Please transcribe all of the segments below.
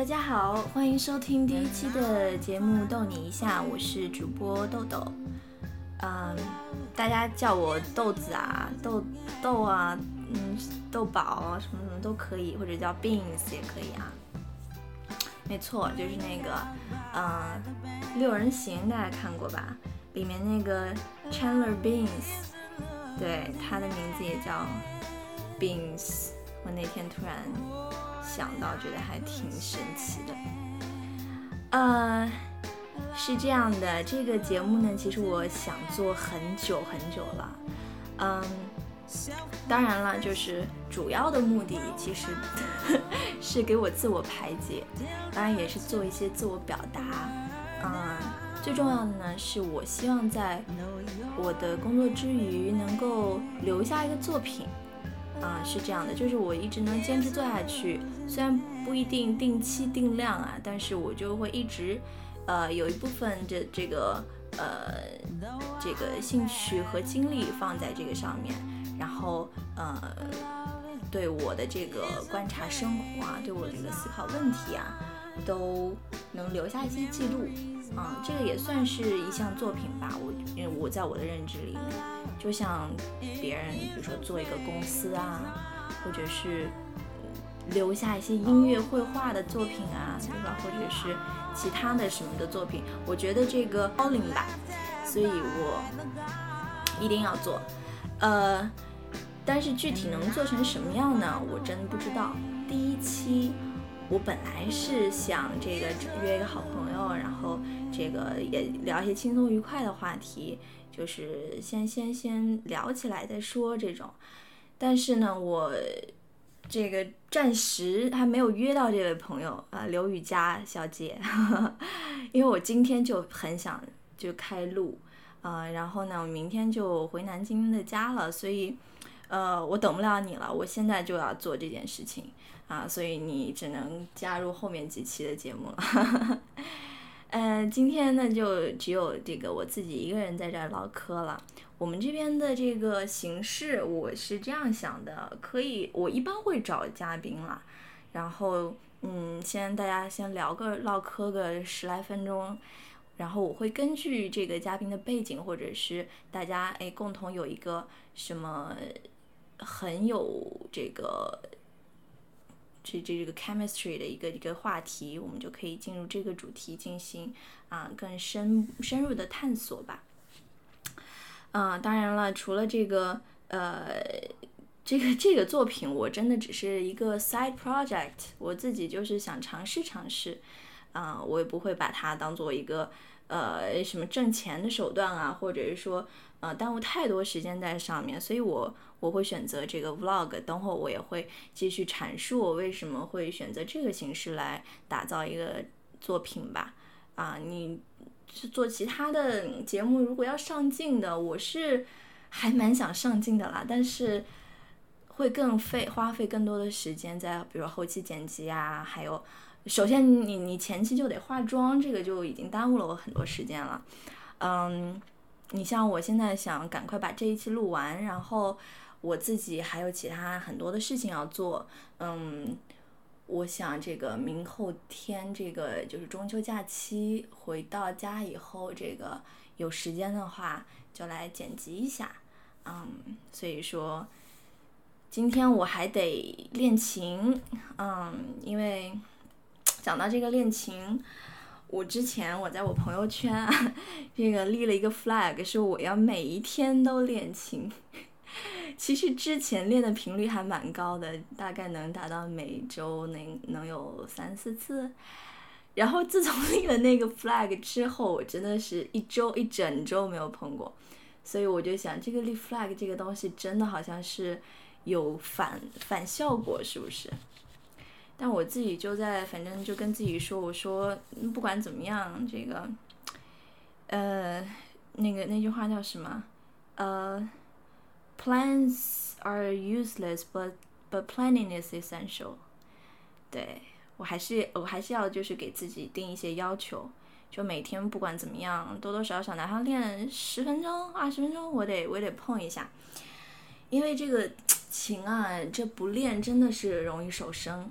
大家好，欢迎收听第一期的节目《逗你一下》，我是主播豆豆。嗯，大家叫我豆子啊、豆豆啊、嗯、豆宝，什么什么都可以，或者叫 Beans 也可以啊。没错，就是那个，嗯，《六人行》大家看过吧？里面那个 Chandler Beans，对，他的名字也叫 Beans。我那天突然想到，觉得还挺神奇的。呃，是这样的，这个节目呢，其实我想做很久很久了。嗯，当然了，就是主要的目的其实 是给我自我排解，当然也是做一些自我表达。嗯，最重要的呢，是我希望在我的工作之余能够留下一个作品。啊，是这样的，就是我一直能坚持做下去，虽然不一定定期定量啊，但是我就会一直，呃，有一部分的这个呃这个兴趣和精力放在这个上面，然后呃对我的这个观察生活啊，对我这个思考问题啊，都能留下一些记录啊，这个也算是一项作品吧，我因为我在我的认知里面。就像别人，比如说做一个公司啊，或者是留下一些音乐绘画的作品啊，对吧？或者是其他的什么的作品，我觉得这个高龄吧，所以我一定要做。呃，但是具体能做成什么样呢？我真不知道。第一期我本来是想这个约一个好朋友，然后这个也聊一些轻松愉快的话题。就是先先先聊起来再说这种，但是呢，我这个暂时还没有约到这位朋友啊，刘雨佳小姐，因为我今天就很想就开录，呃，然后呢，我明天就回南京的家了，所以，呃，我等不了你了，我现在就要做这件事情啊，所以你只能加入后面几期的节目了。呃，今天呢就只有这个我自己一个人在这儿唠嗑了。我们这边的这个形式，我是这样想的，可以，我一般会找嘉宾啦，然后，嗯，先大家先聊个唠嗑个十来分钟，然后我会根据这个嘉宾的背景，或者是大家哎共同有一个什么很有这个。这这这个 chemistry 的一个一个话题，我们就可以进入这个主题进行啊更深深入的探索吧。啊，当然了，除了这个呃这个这个作品，我真的只是一个 side project，我自己就是想尝试尝试，啊，我也不会把它当做一个呃什么挣钱的手段啊，或者是说呃耽误太多时间在上面，所以我。我会选择这个 vlog，等会我也会继续阐述我为什么会选择这个形式来打造一个作品吧。啊，你做其他的节目，如果要上镜的，我是还蛮想上镜的啦，但是会更费花费更多的时间在，比如后期剪辑啊，还有首先你你前期就得化妆，这个就已经耽误了我很多时间了。嗯，你像我现在想赶快把这一期录完，然后。我自己还有其他很多的事情要做，嗯，我想这个明后天这个就是中秋假期回到家以后，这个有时间的话就来剪辑一下，嗯，所以说今天我还得练琴，嗯，因为讲到这个练琴，我之前我在我朋友圈啊，这个立了一个 flag，是我要每一天都练琴。其实之前练的频率还蛮高的，大概能达到每周能能有三四次。然后自从立了那个 flag 之后，我真的是一周一整周没有碰过。所以我就想，这个立 flag 这个东西真的好像是有反反效果，是不是？但我自己就在，反正就跟自己说，我说不管怎么样，这个，呃，那个那句话叫什么？呃。Plans are useless, but but planning is essential. 对我还是我还是要就是给自己定一些要求，就每天不管怎么样，多多少少哪怕练十分钟、二十分钟，我得我得碰一下，因为这个琴啊，这不练真的是容易手生。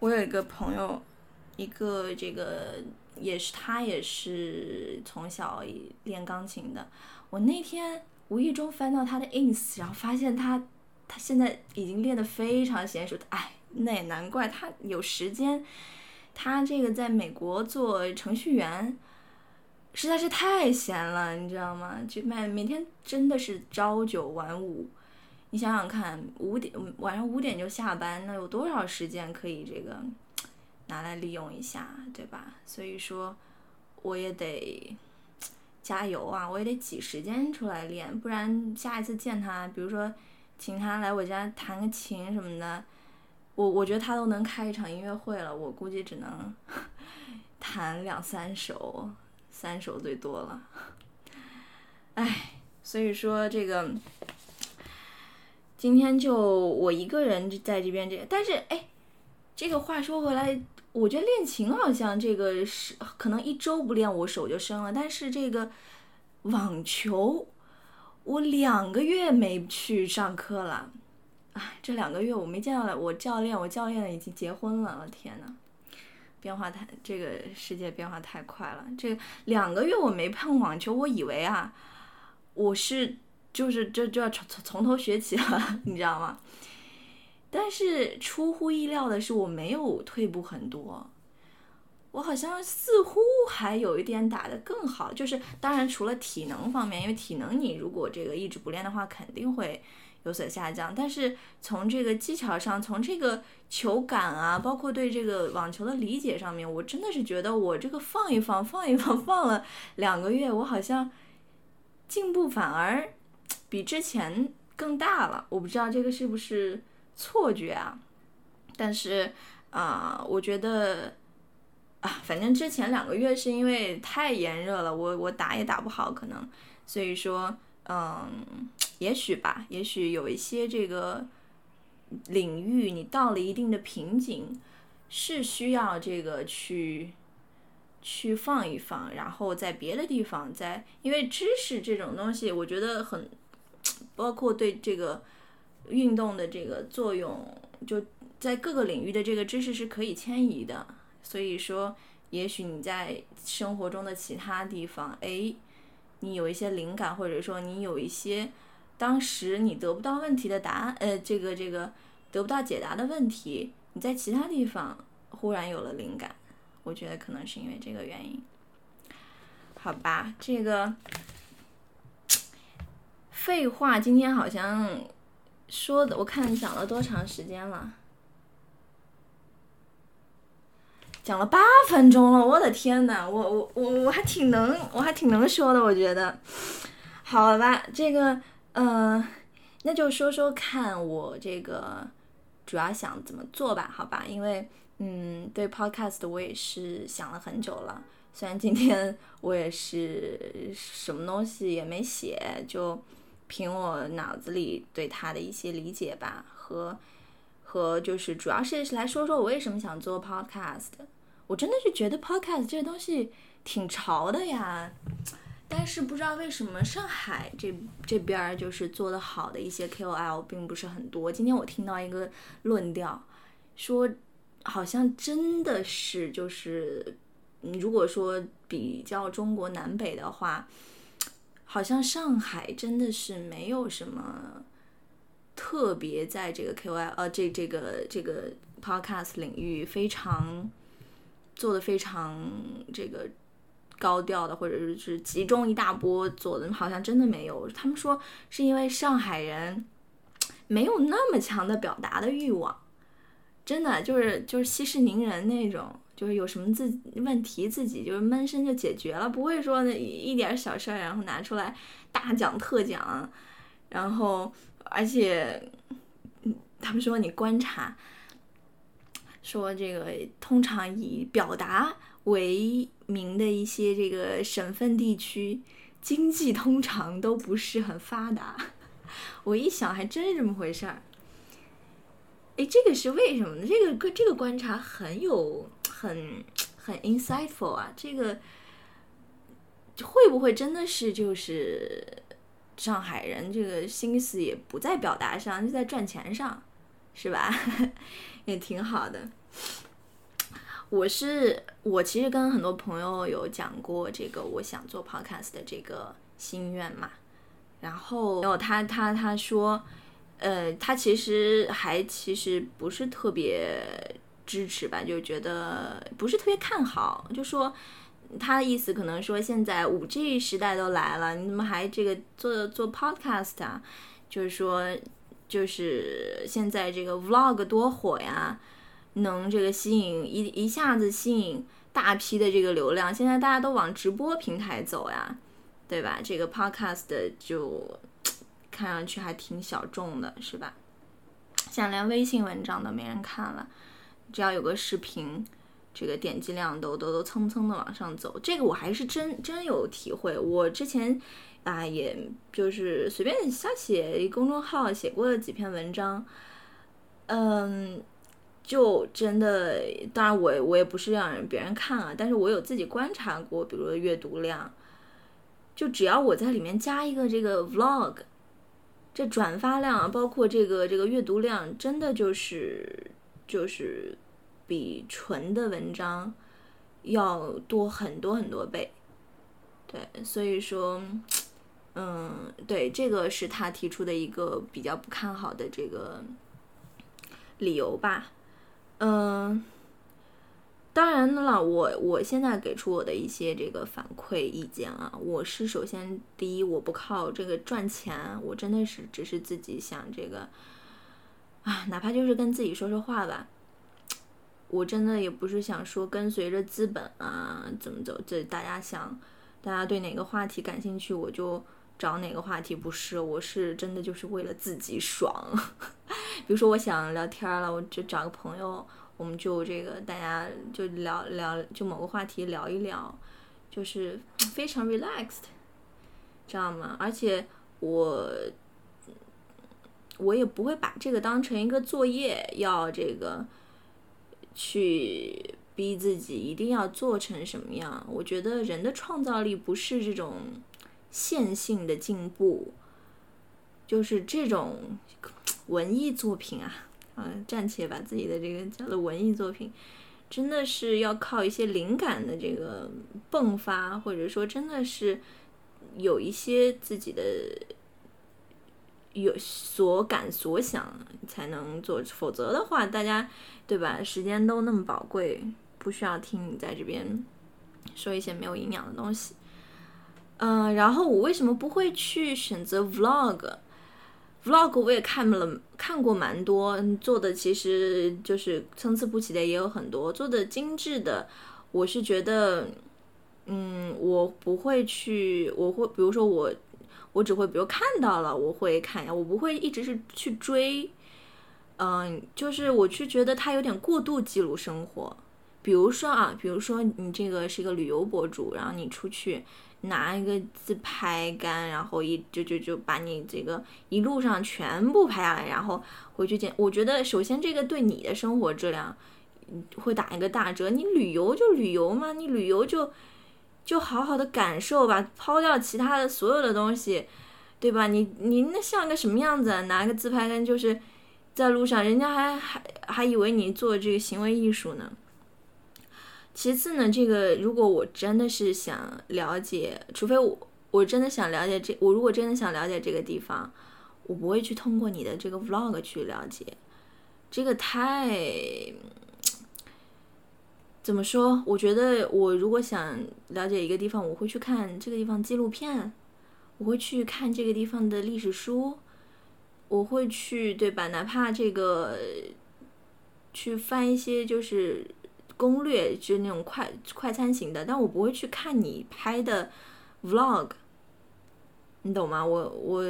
我有一个朋友，一个这个也是他也是从小练钢琴的。我那天无意中翻到他的 ins，然后发现他他现在已经练得非常娴熟。哎，那也难怪他有时间。他这个在美国做程序员，实在是太闲了，你知道吗？就每每天真的是朝九晚五。你想想看，五点晚上五点就下班，那有多少时间可以这个拿来利用一下，对吧？所以说，我也得加油啊！我也得挤时间出来练，不然下一次见他，比如说请他来我家弹个琴什么的。我我觉得他都能开一场音乐会了，我估计只能 弹两三首，三首最多了。唉，所以说这个今天就我一个人在这边，这但是哎，这个话说回来，我觉得练琴好像这个是可能一周不练我手就生了，但是这个网球我两个月没去上课了。哎，这两个月我没见到了我教练，我教练已经结婚了，我天呐，变化太，这个世界变化太快了。这两个月我没碰网球，我以为啊，我是就是这就要从从从头学起了，你知道吗？但是出乎意料的是，我没有退步很多，我好像似乎还有一点打得更好。就是当然除了体能方面，因为体能你如果这个一直不练的话，肯定会。有所下降，但是从这个技巧上，从这个球感啊，包括对这个网球的理解上面，我真的是觉得我这个放一放，放一放，放了两个月，我好像进步反而比之前更大了。我不知道这个是不是错觉啊？但是啊，我觉得啊，反正之前两个月是因为太炎热了，我我打也打不好，可能所以说。嗯，也许吧，也许有一些这个领域，你到了一定的瓶颈，是需要这个去去放一放，然后在别的地方再，因为知识这种东西，我觉得很，包括对这个运动的这个作用，就在各个领域的这个知识是可以迁移的，所以说，也许你在生活中的其他地方，哎。你有一些灵感，或者说你有一些当时你得不到问题的答案，呃，这个这个得不到解答的问题，你在其他地方忽然有了灵感，我觉得可能是因为这个原因。好吧，这个废话，今天好像说的，我看讲了多长时间了。讲了八分钟了，我的天呐，我我我我还挺能，我还挺能说的，我觉得。好吧，这个，嗯，那就说说看我这个主要想怎么做吧，好吧，因为，嗯，对 podcast 我也是想了很久了，虽然今天我也是什么东西也没写，就凭我脑子里对他的一些理解吧，和和就是主要是来说说我为什么想做 podcast。我真的是觉得 podcast 这个东西挺潮的呀，但是不知道为什么上海这这边儿就是做的好的一些 KOL 并不是很多。今天我听到一个论调，说好像真的是就是，如果说比较中国南北的话，好像上海真的是没有什么特别在这个 KOL 呃这这个这个 podcast 领域非常。做的非常这个高调的，或者是集中一大波做的，好像真的没有。他们说是因为上海人没有那么强的表达的欲望，真的就是就是息事宁人那种，就是有什么自问题自己就是闷声就解决了，不会说那一点小事儿然后拿出来大讲特讲，然后而且他们说你观察。说这个通常以表达为名的一些这个省份地区，经济通常都不是很发达。我一想，还真是这么回事儿。哎，这个是为什么呢？这个这个观察很有很很 insightful 啊。这个会不会真的是就是上海人这个心思也不在表达上，就在赚钱上？是吧？也挺好的。我是我其实跟很多朋友有讲过这个我想做 podcast 的这个心愿嘛，然后有他他他说，呃，他其实还其实不是特别支持吧，就觉得不是特别看好，就说他的意思可能说现在五 G 时代都来了，你怎么还这个做做 podcast 啊？就是说就是现在这个 vlog 多火呀。能这个吸引一一下子吸引大批的这个流量，现在大家都往直播平台走呀，对吧？这个 podcast 就看上去还挺小众的，是吧？现在连微信文章都没人看了，只要有个视频，这个点击量都都都蹭蹭的往上走。这个我还是真真有体会，我之前啊，也就是随便瞎写公众号写过了几篇文章，嗯。就真的，当然我我也不是让人别人看啊，但是我有自己观察过，比如说阅读量，就只要我在里面加一个这个 vlog，这转发量包括这个这个阅读量，真的就是就是比纯的文章要多很多很多倍，对，所以说，嗯，对，这个是他提出的一个比较不看好的这个理由吧。嗯，当然了，我我现在给出我的一些这个反馈意见啊，我是首先第一，我不靠这个赚钱，我真的是只是自己想这个，啊，哪怕就是跟自己说说话吧，我真的也不是想说跟随着资本啊怎么走，这大家想，大家对哪个话题感兴趣，我就找哪个话题，不是，我是真的就是为了自己爽。比如说，我想聊天了，我就找个朋友，我们就这个大家就聊聊，就某个话题聊一聊，就是 非常 relaxed，知道吗？而且我我也不会把这个当成一个作业，要这个去逼自己一定要做成什么样。我觉得人的创造力不是这种线性的进步，就是这种。文艺作品啊，啊，暂且把自己的这个叫做文艺作品，真的是要靠一些灵感的这个迸发，或者说真的是有一些自己的有所感所想才能做，否则的话，大家对吧？时间都那么宝贵，不需要听你在这边说一些没有营养的东西。嗯，然后我为什么不会去选择 vlog？Vlog 我也看了，看过蛮多，做的其实就是参差不齐的也有很多，做的精致的，我是觉得，嗯，我不会去，我会，比如说我，我只会比如看到了，我会看一下，我不会一直是去追，嗯，就是我去觉得它有点过度记录生活，比如说啊，比如说你这个是一个旅游博主，然后你出去。拿一个自拍杆，然后一就就就把你这个一路上全部拍下来，然后回去剪。我觉得首先这个对你的生活质量会打一个大折。你旅游就旅游嘛，你旅游就就好好的感受吧，抛掉其他的所有的东西，对吧？你你那像个什么样子？拿个自拍杆就是在路上，人家还还还以为你做这个行为艺术呢。其次呢，这个如果我真的是想了解，除非我我真的想了解这，我如果真的想了解这个地方，我不会去通过你的这个 vlog 去了解，这个太怎么说？我觉得我如果想了解一个地方，我会去看这个地方纪录片，我会去看这个地方的历史书，我会去对吧？哪怕这个去翻一些就是。攻略就是那种快快餐型的，但我不会去看你拍的 vlog，你懂吗？我我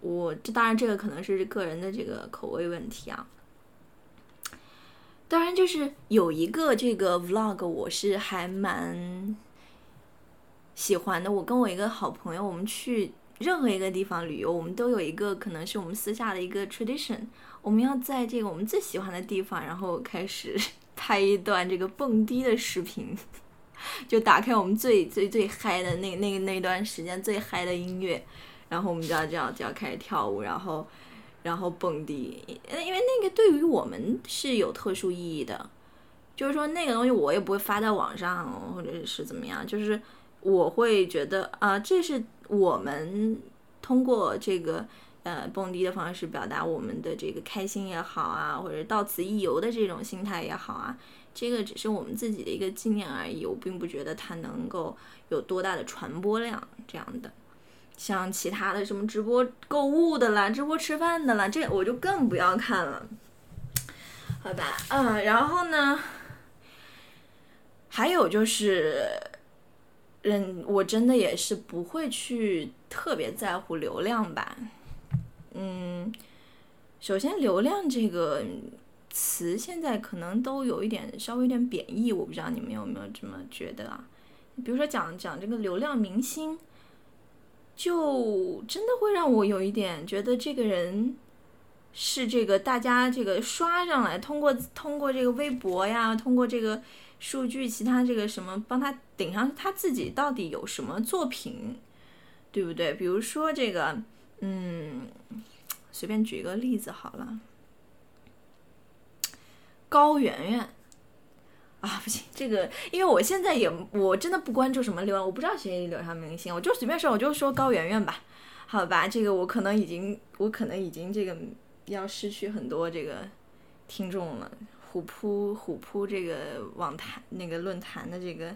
我这当然这个可能是个人的这个口味问题啊。当然就是有一个这个 vlog 我是还蛮喜欢的。我跟我一个好朋友，我们去任何一个地方旅游，我们都有一个可能是我们私下的一个 tradition，我们要在这个我们最喜欢的地方，然后开始。拍一段这个蹦迪的视频，就打开我们最最最嗨的那那那段时间最嗨的音乐，然后我们就要这样就要开始跳舞，然后然后蹦迪，因为那个对于我们是有特殊意义的，就是说那个东西我也不会发在网上，或者是怎么样，就是我会觉得啊，这是我们通过这个呃蹦迪的方式表达我们的这个开心也好啊，或者到此一游的这种心态也好啊，这个只是我们自己的一个纪念而已，我并不觉得它能够有多大的传播量这样的。像其他的什么直播购物的啦，直播吃饭的啦，这我就更不要看了，好吧，嗯，然后呢，还有就是，嗯，我真的也是不会去特别在乎流量吧，嗯，首先流量这个词现在可能都有一点稍微有点贬义，我不知道你们有没有这么觉得啊？比如说讲讲这个流量明星。就真的会让我有一点觉得这个人是这个大家这个刷上来，通过通过这个微博呀，通过这个数据，其他这个什么帮他顶上他自己到底有什么作品，对不对？比如说这个，嗯，随便举一个例子好了，高圆圆。啊，不行，这个，因为我现在也我真的不关注什么流量，我不知道谁流量明星，我就随便说，我就说高圆圆吧，好吧，这个我可能已经，我可能已经这个要失去很多这个听众了。虎扑虎扑这个网坛那个论坛的这个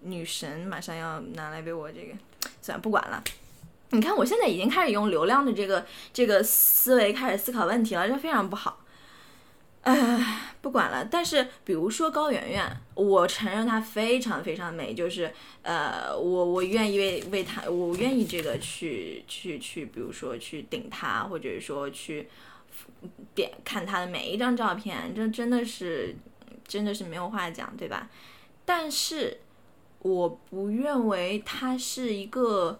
女神马上要拿来被我这个，算了，不管了。你看我现在已经开始用流量的这个这个思维开始思考问题了，这非常不好。唉，不管了。但是，比如说高圆圆，我承认她非常非常美，就是呃，我我愿意为为她，我愿意这个去去去，比如说去顶她，或者说去点看她的每一张照片，这真的是真的是没有话讲，对吧？但是我不认为她是一个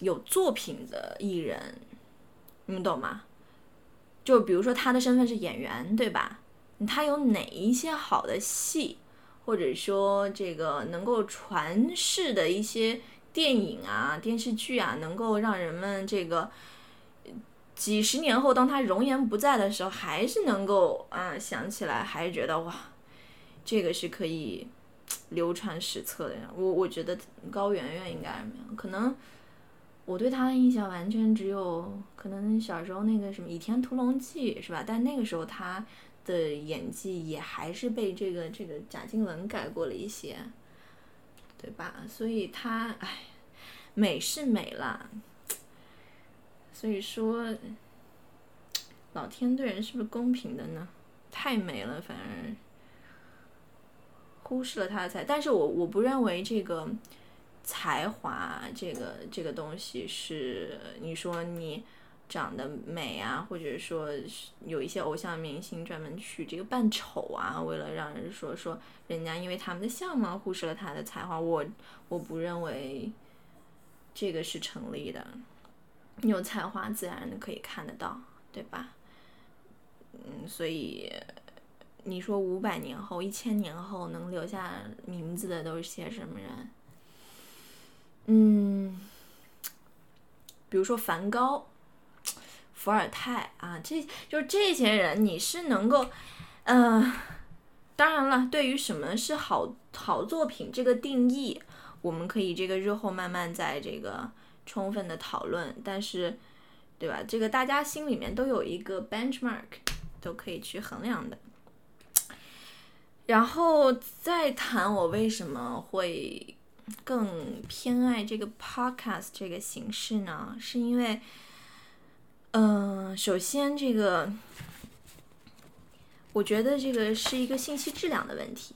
有作品的艺人，你们懂吗？就比如说他的身份是演员，对吧？他有哪一些好的戏，或者说这个能够传世的一些电影啊、电视剧啊，能够让人们这个几十年后，当他容颜不在的时候，还是能够啊想起来，还是觉得哇，这个是可以 流传史册的。我我觉得高圆圆应该是没有可能。我对他的印象完全只有可能小时候那个什么《倚天屠龙记》是吧？但那个时候他的演技也还是被这个这个贾静雯改过了一些，对吧？所以他哎，美是美了，所以说老天对人是不是公平的呢？太美了，反而忽视了他的才，但是我我不认为这个。才华这个这个东西是你说你长得美啊，或者说有一些偶像明星专门去这个扮丑啊，为了让人说说人家因为他们的相貌忽视了他的才华，我我不认为这个是成立的。你有才华自然可以看得到，对吧？嗯，所以你说五百年后、一千年后能留下名字的都是些什么人？嗯，比如说梵高、伏尔泰啊，这就是这些人，你是能够，嗯，当然了，对于什么是好好作品这个定义，我们可以这个日后慢慢在这个充分的讨论，但是，对吧？这个大家心里面都有一个 benchmark，都可以去衡量的。然后再谈我为什么会。更偏爱这个 podcast 这个形式呢，是因为，嗯，首先这个，我觉得这个是一个信息质量的问题。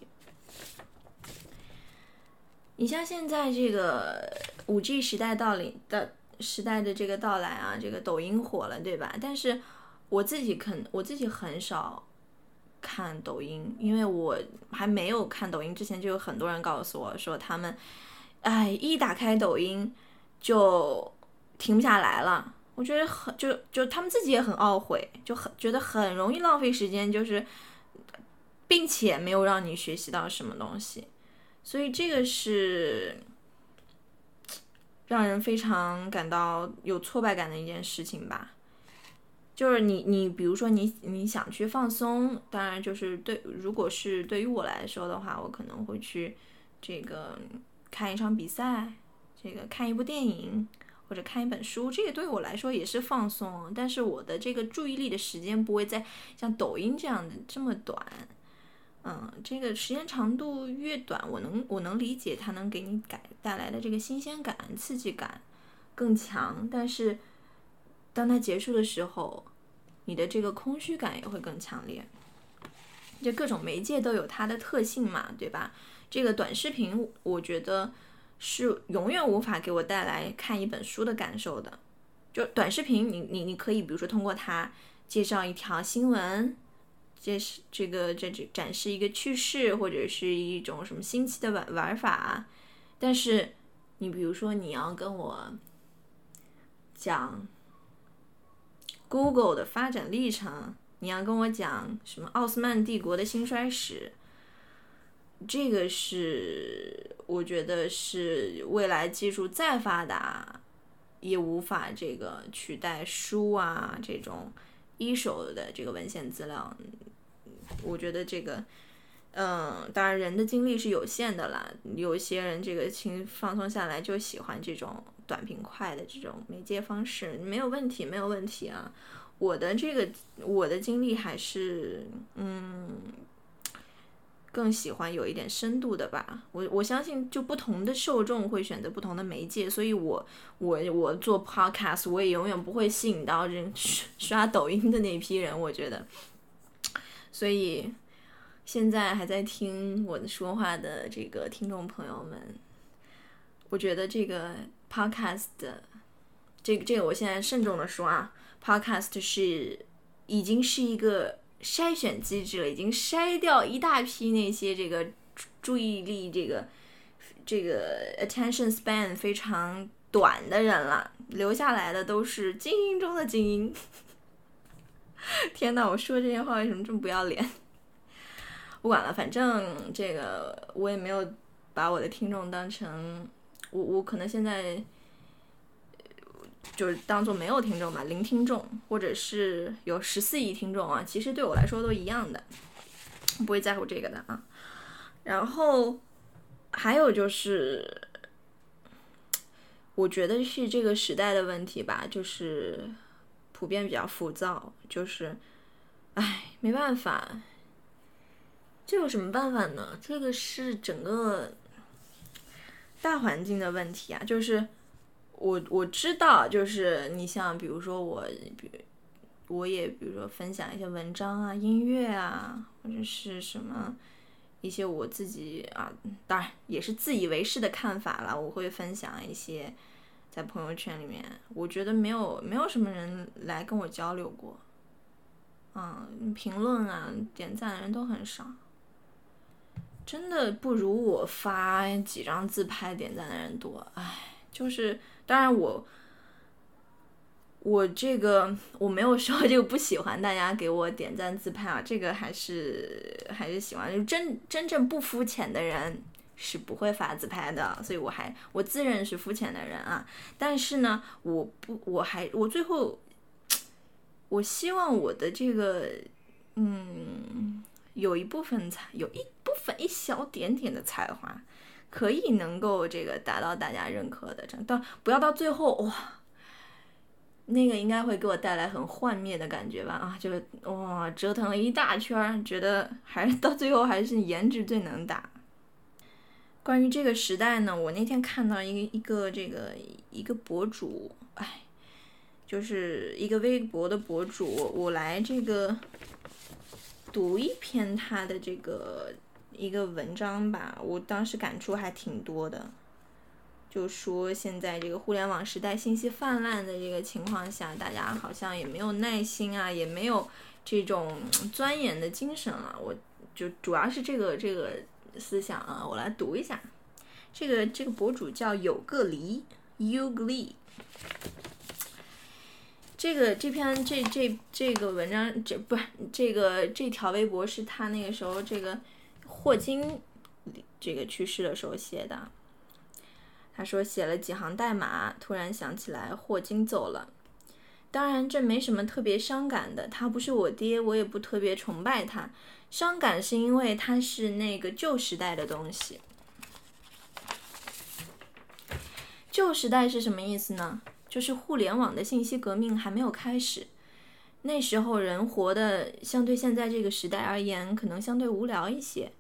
你像现在这个五 G 时代到临的时代的这个到来啊，这个抖音火了，对吧？但是我自己肯，我自己很少。看抖音，因为我还没有看抖音之前，就有很多人告诉我说他们，哎，一打开抖音就停不下来了。我觉得很就就他们自己也很懊悔，就很觉得很容易浪费时间，就是并且没有让你学习到什么东西，所以这个是让人非常感到有挫败感的一件事情吧。就是你你比如说你你想去放松，当然就是对，如果是对于我来说的话，我可能会去这个看一场比赛，这个看一部电影或者看一本书，这个对我来说也是放松。但是我的这个注意力的时间不会在像抖音这样的这么短，嗯，这个时间长度越短，我能我能理解它能给你改带来的这个新鲜感、刺激感更强，但是。当它结束的时候，你的这个空虚感也会更强烈。就各种媒介都有它的特性嘛，对吧？这个短视频，我觉得是永远无法给我带来看一本书的感受的。就短视频，你你你可以比如说通过它介绍一条新闻，介是这个这这展示一个趣事，或者是一种什么新奇的玩玩法。但是你比如说你要跟我讲。Google 的发展历程，你要跟我讲什么奥斯曼帝国的兴衰史？这个是我觉得是未来技术再发达也无法这个取代书啊这种一手的这个文献资料。我觉得这个，嗯，当然人的精力是有限的啦，有些人这个轻放松下来就喜欢这种。短平快的这种媒介方式没有问题，没有问题啊！我的这个我的经历还是嗯，更喜欢有一点深度的吧。我我相信，就不同的受众会选择不同的媒介，所以我我我做 podcast，我也永远不会吸引到人刷抖音的那批人。我觉得，所以现在还在听我的说话的这个听众朋友们，我觉得这个。Podcast，这个这个我现在慎重的说啊，Podcast 是已经是一个筛选机制了，已经筛掉一大批那些这个注意力这个这个 attention span 非常短的人了，留下来的都是精英中的精英。天呐，我说这些话为什么这么不要脸？不管了，反正这个我也没有把我的听众当成。我我可能现在就是当做没有听众吧，零听众，或者是有十四亿听众啊，其实对我来说都一样的，不会在乎这个的啊。然后还有就是，我觉得是这个时代的问题吧，就是普遍比较浮躁，就是，唉，没办法，这有什么办法呢？这个是整个。大环境的问题啊，就是我我知道，就是你像比如说我，比我也比如说分享一些文章啊、音乐啊，或者是什么一些我自己啊，当然也是自以为是的看法了。我会分享一些在朋友圈里面，我觉得没有没有什么人来跟我交流过，嗯，评论啊、点赞的人都很少。真的不如我发几张自拍点赞的人多，唉，就是当然我我这个我没有说就不喜欢大家给我点赞自拍啊，这个还是还是喜欢，就真真正不肤浅的人是不会发自拍的，所以我还我自认是肤浅的人啊，但是呢，我不我还我最后我希望我的这个嗯。有一部分才，有一粉一小点点的才华，可以能够这个达到大家认可的，这样到不要到最后哇，那个应该会给我带来很幻灭的感觉吧啊，就哇折腾了一大圈，觉得还是到最后还是颜值最能打。关于这个时代呢，我那天看到一个一个这个一个博主，哎，就是一个微博的博主，我来这个。读一篇他的这个一个文章吧，我当时感触还挺多的。就说现在这个互联网时代信息泛滥的这个情况下，大家好像也没有耐心啊，也没有这种钻研的精神了。我就主要是这个这个思想啊，我来读一下。这个这个博主叫有个梨 u g l i 这个这篇这这这个文章这不这个这条微博是他那个时候这个霍金这个去世的时候写的。他说写了几行代码，突然想起来霍金走了，当然，这没什么特别伤感的。他不是我爹，我也不特别崇拜他。伤感是因为他是那个旧时代的东西。旧时代是什么意思呢？就是互联网的信息革命还没有开始。那时候人活的相对现在这个时代而言，可能相对无聊一些，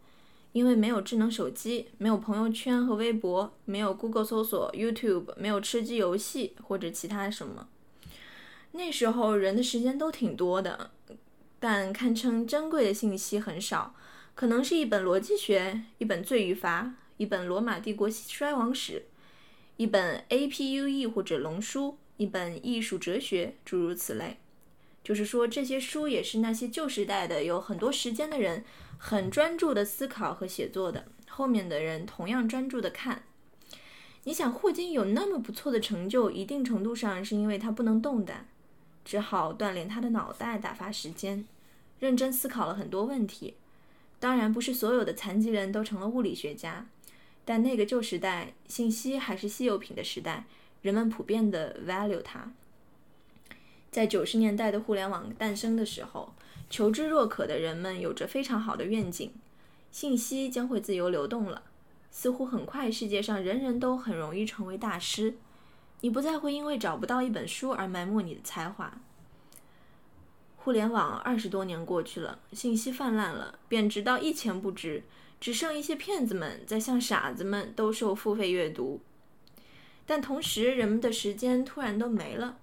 因为没有智能手机，没有朋友圈和微博，没有 Google 搜索、YouTube，没有吃鸡游戏或者其他什么。那时候人的时间都挺多的，但堪称珍贵的信息很少，可能是一本逻辑学，一本罪与罚，一本罗马帝国衰亡史，一本 A P U E 或者龙书，一本艺术哲学，诸如此类。就是说，这些书也是那些旧时代的有很多时间的人很专注的思考和写作的，后面的人同样专注的看。你想，霍金有那么不错的成就，一定程度上是因为他不能动弹。只好锻炼他的脑袋打发时间，认真思考了很多问题。当然，不是所有的残疾人都成了物理学家，但那个旧时代，信息还是稀有品的时代，人们普遍的 value 它。在九十年代的互联网诞生的时候，求知若渴的人们有着非常好的愿景：信息将会自由流动了。似乎很快，世界上人人都很容易成为大师。你不再会因为找不到一本书而埋没你的才华。互联网二十多年过去了，信息泛滥了，贬值到一钱不值，只剩一些骗子们在向傻子们兜售付费阅读。但同时，人们的时间突然都没了，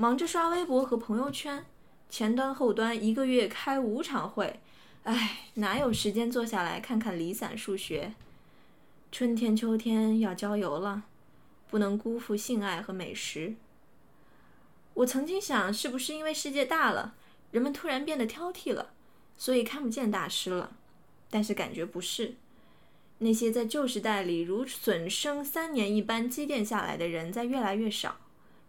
忙着刷微博和朋友圈，前端后端一个月开五场会，唉，哪有时间坐下来看看离散数学？春天秋天要郊游了。不能辜负性爱和美食。我曾经想，是不是因为世界大了，人们突然变得挑剔了，所以看不见大师了？但是感觉不是。那些在旧时代里如笋生三年一般积淀下来的人在越来越少，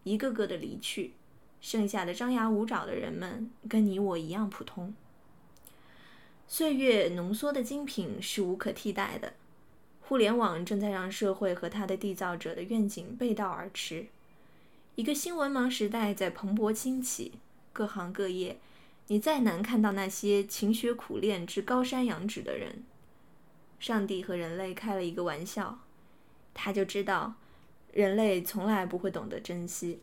一个个的离去，剩下的张牙舞爪的人们跟你我一样普通。岁月浓缩的精品是无可替代的。互联网正在让社会和它的缔造者的愿景背道而驰，一个新文盲时代在蓬勃兴起。各行各业，你再难看到那些勤学苦练至高山仰止的人。上帝和人类开了一个玩笑，他就知道人类从来不会懂得珍惜。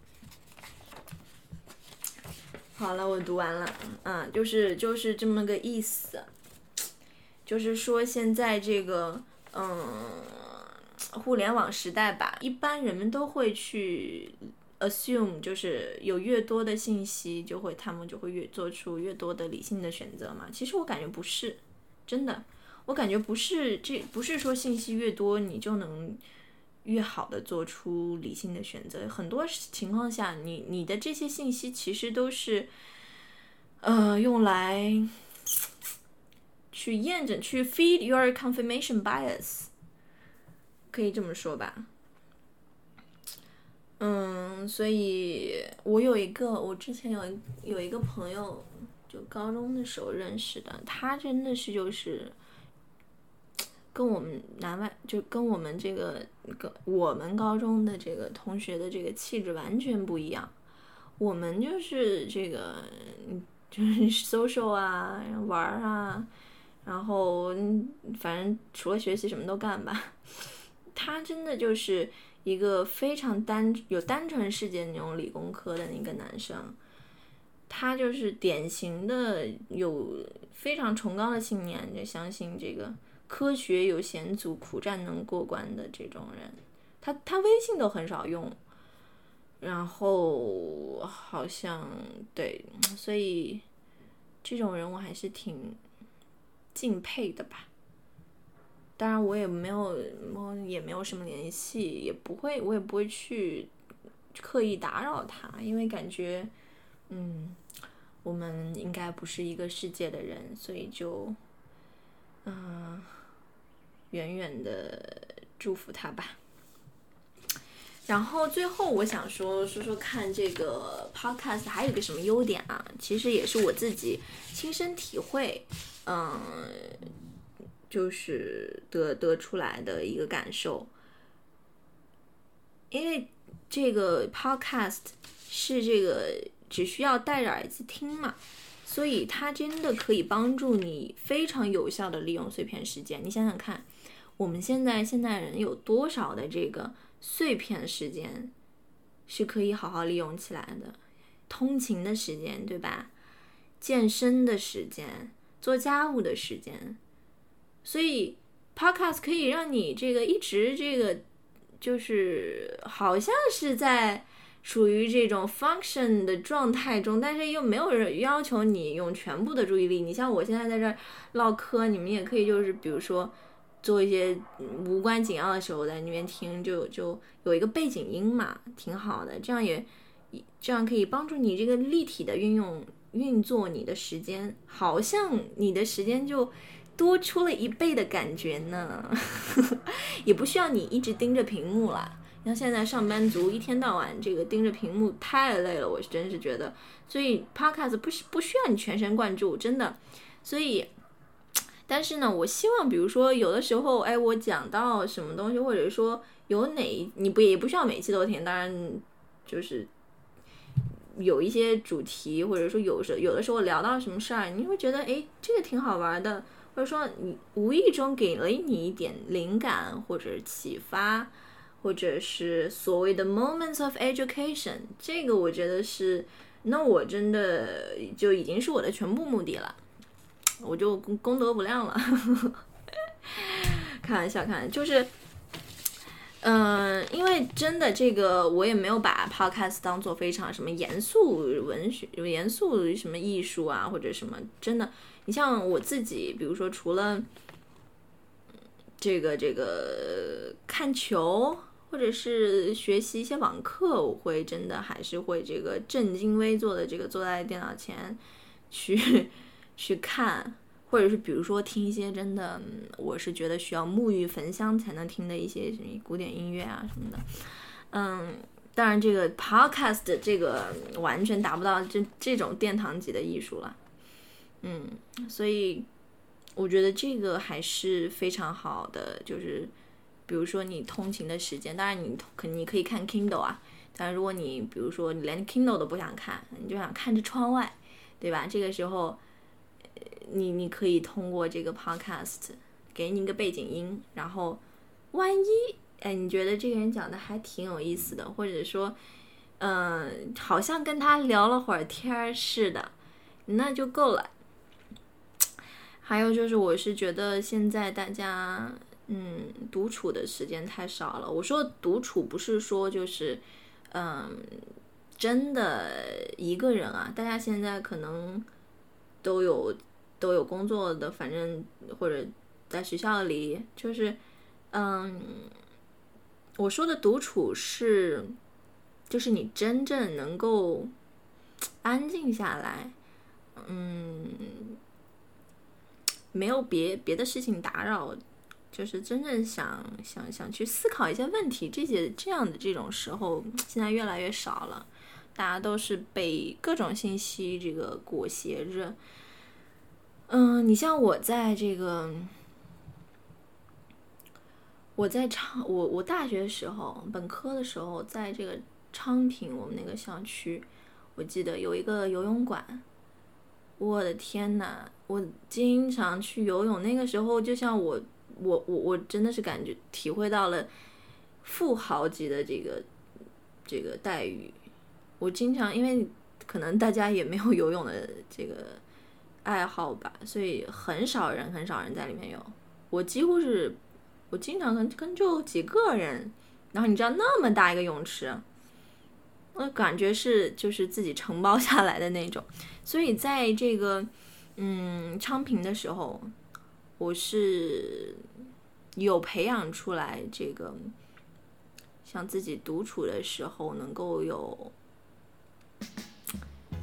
好了，我读完了，嗯，就是就是这么个意思，就是说现在这个。嗯，互联网时代吧，一般人们都会去 assume，就是有越多的信息，就会他们就会越做出越多的理性的选择嘛。其实我感觉不是，真的，我感觉不是，这不是说信息越多你就能越好的做出理性的选择。很多情况下，你你的这些信息其实都是，呃，用来。去验证，去 feed your confirmation bias，可以这么说吧。嗯，所以我有一个，我之前有有一个朋友，就高中的时候认识的，他真的是就是跟我们南外，就跟我们这个个我们高中的这个同学的这个气质完全不一样。我们就是这个，就是 social 啊，玩啊。然后，反正除了学习什么都干吧。他真的就是一个非常单有单纯世界那种理工科的那个男生。他就是典型的有非常崇高的信念，就相信这个科学有险阻，苦战能过关的这种人。他他微信都很少用，然后好像对，所以这种人我还是挺。敬佩的吧，当然我也没有，也没有什么联系，也不会，我也不会去刻意打扰他，因为感觉，嗯，我们应该不是一个世界的人，所以就，嗯，远远的祝福他吧。然后最后我想说说说看这个 podcast 还有个什么优点啊？其实也是我自己亲身体会。嗯，就是得得出来的一个感受，因为这个 podcast 是这个只需要戴着耳机听嘛，所以它真的可以帮助你非常有效的利用碎片时间。你想想看，我们现在现代人有多少的这个碎片时间是可以好好利用起来的？通勤的时间，对吧？健身的时间，做家务的时间，所以 podcast 可以让你这个一直这个就是好像是在属于这种 function 的状态中，但是又没有人要求你用全部的注意力。你像我现在在这儿唠嗑，你们也可以就是比如说做一些无关紧要的时候在那边听，就就有一个背景音嘛，挺好的，这样也这样可以帮助你这个立体的运用。运作你的时间，好像你的时间就多出了一倍的感觉呢，也不需要你一直盯着屏幕了。像现在上班族一天到晚这个盯着屏幕太累了，我是真是觉得。所以 Podcast 不需不需要你全神贯注，真的。所以，但是呢，我希望比如说有的时候，哎，我讲到什么东西，或者说有哪你不也不需要每期都听，当然就是。有一些主题，或者说有时有的时候聊到什么事儿，你会觉得哎，这个挺好玩的，或者说你无意中给了你一点灵感或者启发，或者是所谓的 moments of education，这个我觉得是，那我真的就已经是我的全部目的了，我就功功德不量了，开玩笑，看就是。嗯，因为真的这个我也没有把 podcast 当做非常什么严肃文学、严肃什么艺术啊，或者什么真的。你像我自己，比如说除了这个这个看球，或者是学习一些网课，我会真的还是会这个正襟危坐的这个坐在电脑前去去看。或者是比如说听一些真的，我是觉得需要沐浴焚香才能听的一些什么古典音乐啊什么的，嗯，当然这个 podcast 这个完全达不到这这种殿堂级的艺术了，嗯，所以我觉得这个还是非常好的，就是比如说你通勤的时间，当然你可你可以看 Kindle 啊，但如果你比如说你连 Kindle 都不想看，你就想看着窗外，对吧？这个时候。你你可以通过这个 podcast 给你一个背景音，然后万一哎你觉得这个人讲的还挺有意思的，或者说嗯好像跟他聊了会儿天儿似的，那就够了。还有就是我是觉得现在大家嗯独处的时间太少了。我说独处不是说就是嗯真的一个人啊，大家现在可能都有。都有工作的，反正或者在学校里，就是，嗯，我说的独处是，就是你真正能够安静下来，嗯，没有别别的事情打扰，就是真正想想想去思考一些问题，这些这样的这种时候，现在越来越少了，大家都是被各种信息这个裹挟着。嗯，你像我在这个，我在昌，我我大学的时候，本科的时候，在这个昌平，我们那个校区，我记得有一个游泳馆，我的天呐，我经常去游泳，那个时候就像我，我我我真的是感觉体会到了富豪级的这个这个待遇，我经常因为可能大家也没有游泳的这个。爱好吧，所以很少人，很少人在里面游。我几乎是，我经常跟跟就几个人，然后你知道那么大一个泳池，我感觉是就是自己承包下来的那种。所以在这个嗯昌平的时候，我是有培养出来这个，像自己独处的时候能够有。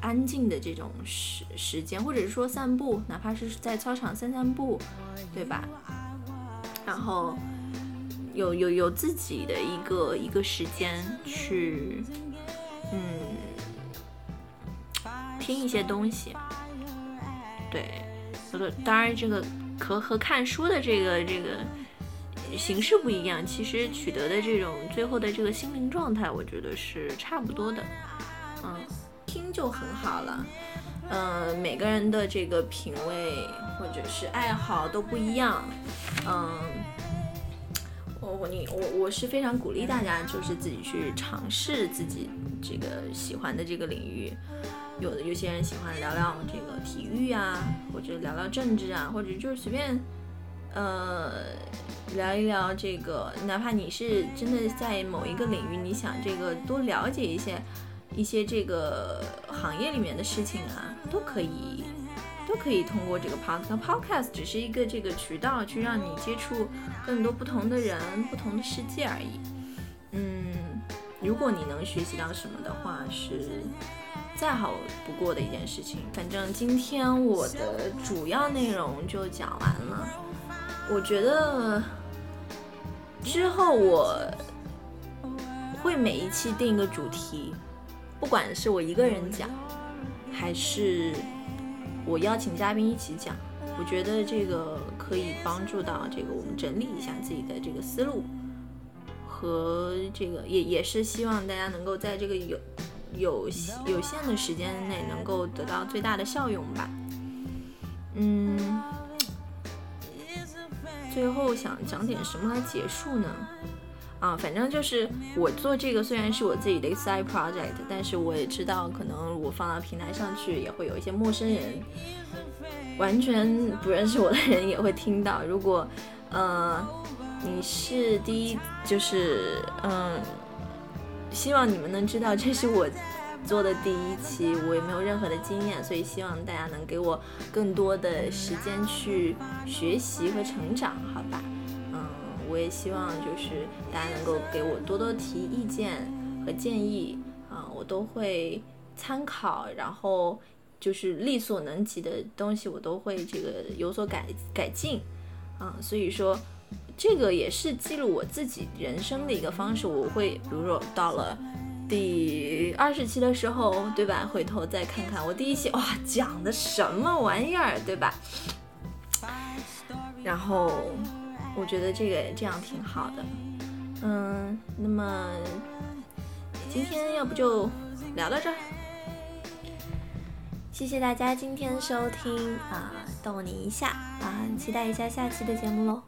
安静的这种时时间，或者是说散步，哪怕是在操场散散步，对吧？然后有有有自己的一个一个时间去，嗯，听一些东西。对，当然这个和和看书的这个这个形式不一样，其实取得的这种最后的这个心灵状态，我觉得是差不多的，嗯。听就很好了。嗯，每个人的这个品味或者是爱好都不一样。嗯，我我你我我是非常鼓励大家，就是自己去尝试自己这个喜欢的这个领域。有的有些人喜欢聊聊这个体育啊，或者聊聊政治啊，或者就是随便呃聊一聊这个，哪怕你是真的在某一个领域，你想这个多了解一些。一些这个行业里面的事情啊，都可以，都可以通过这个 podcast。podcast 只是一个这个渠道，去让你接触更多不同的人、不同的世界而已。嗯，如果你能学习到什么的话，是再好不过的一件事情。反正今天我的主要内容就讲完了。我觉得之后我会每一期定一个主题。不管是我一个人讲，还是我邀请嘉宾一起讲，我觉得这个可以帮助到这个我们整理一下自己的这个思路，和这个也也是希望大家能够在这个有有有限的时间内能够得到最大的效用吧。嗯，最后想讲点什么来结束呢？啊，反正就是我做这个，虽然是我自己的 side project，但是我也知道，可能我放到平台上去，也会有一些陌生人，完全不认识我的人也会听到。如果，呃，你是第一，就是嗯，希望你们能知道，这是我做的第一期，我也没有任何的经验，所以希望大家能给我更多的时间去学习和成长，好吧？我也希望就是大家能够给我多多提意见和建议啊，我都会参考，然后就是力所能及的东西，我都会这个有所改改进啊。所以说，这个也是记录我自己人生的一个方式。我会比如说到了第二十期的时候，对吧？回头再看看我第一期哇讲的什么玩意儿，对吧？然后。我觉得这个这样挺好的，嗯，那么今天要不就聊到这儿，谢谢大家今天收听啊，逗你一下啊，期待一下下期的节目喽。